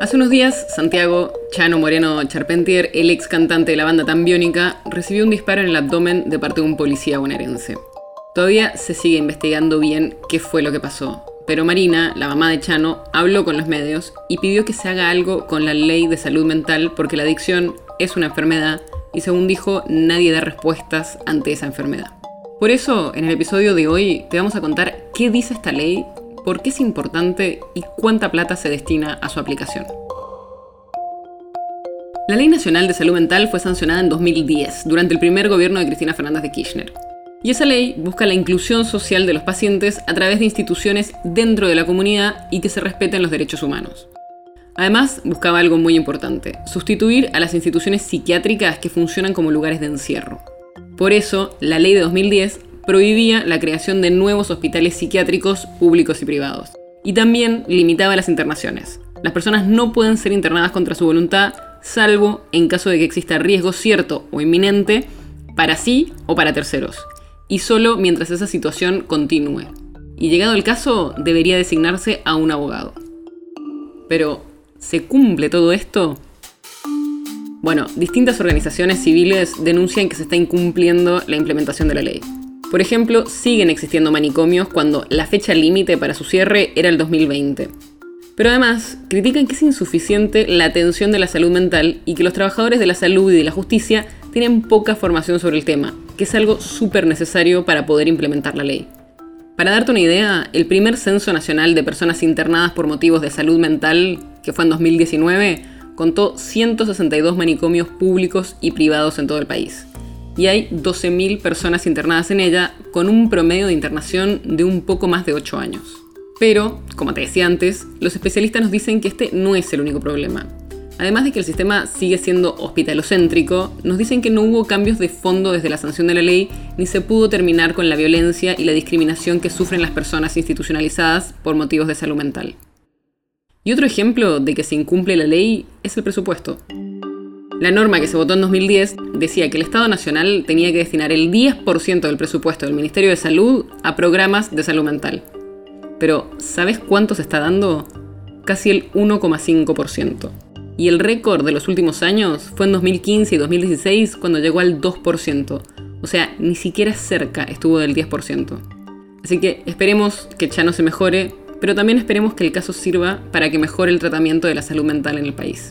Hace unos días, Santiago Chano Moreno Charpentier, el ex cantante de la banda Tambiónica, recibió un disparo en el abdomen de parte de un policía bonaerense. Todavía se sigue investigando bien qué fue lo que pasó, pero Marina, la mamá de Chano, habló con los medios y pidió que se haga algo con la ley de salud mental porque la adicción es una enfermedad y según dijo, nadie da respuestas ante esa enfermedad. Por eso, en el episodio de hoy te vamos a contar qué dice esta ley por qué es importante y cuánta plata se destina a su aplicación. La Ley Nacional de Salud Mental fue sancionada en 2010, durante el primer gobierno de Cristina Fernández de Kirchner. Y esa ley busca la inclusión social de los pacientes a través de instituciones dentro de la comunidad y que se respeten los derechos humanos. Además, buscaba algo muy importante, sustituir a las instituciones psiquiátricas que funcionan como lugares de encierro. Por eso, la ley de 2010 prohibía la creación de nuevos hospitales psiquiátricos públicos y privados. Y también limitaba las internaciones. Las personas no pueden ser internadas contra su voluntad, salvo en caso de que exista riesgo cierto o inminente para sí o para terceros. Y solo mientras esa situación continúe. Y llegado el caso, debería designarse a un abogado. Pero, ¿se cumple todo esto? Bueno, distintas organizaciones civiles denuncian que se está incumpliendo la implementación de la ley. Por ejemplo, siguen existiendo manicomios cuando la fecha límite para su cierre era el 2020. Pero además, critican que es insuficiente la atención de la salud mental y que los trabajadores de la salud y de la justicia tienen poca formación sobre el tema, que es algo súper necesario para poder implementar la ley. Para darte una idea, el primer censo nacional de personas internadas por motivos de salud mental, que fue en 2019, contó 162 manicomios públicos y privados en todo el país y hay 12.000 personas internadas en ella con un promedio de internación de un poco más de 8 años. Pero, como te decía antes, los especialistas nos dicen que este no es el único problema. Además de que el sistema sigue siendo hospitalocéntrico, nos dicen que no hubo cambios de fondo desde la sanción de la ley, ni se pudo terminar con la violencia y la discriminación que sufren las personas institucionalizadas por motivos de salud mental. Y otro ejemplo de que se incumple la ley es el presupuesto. La norma que se votó en 2010 decía que el Estado Nacional tenía que destinar el 10% del presupuesto del Ministerio de Salud a programas de salud mental. Pero, ¿sabes cuánto se está dando? Casi el 1,5%. Y el récord de los últimos años fue en 2015 y 2016 cuando llegó al 2%. O sea, ni siquiera cerca estuvo del 10%. Así que esperemos que ya no se mejore, pero también esperemos que el caso sirva para que mejore el tratamiento de la salud mental en el país.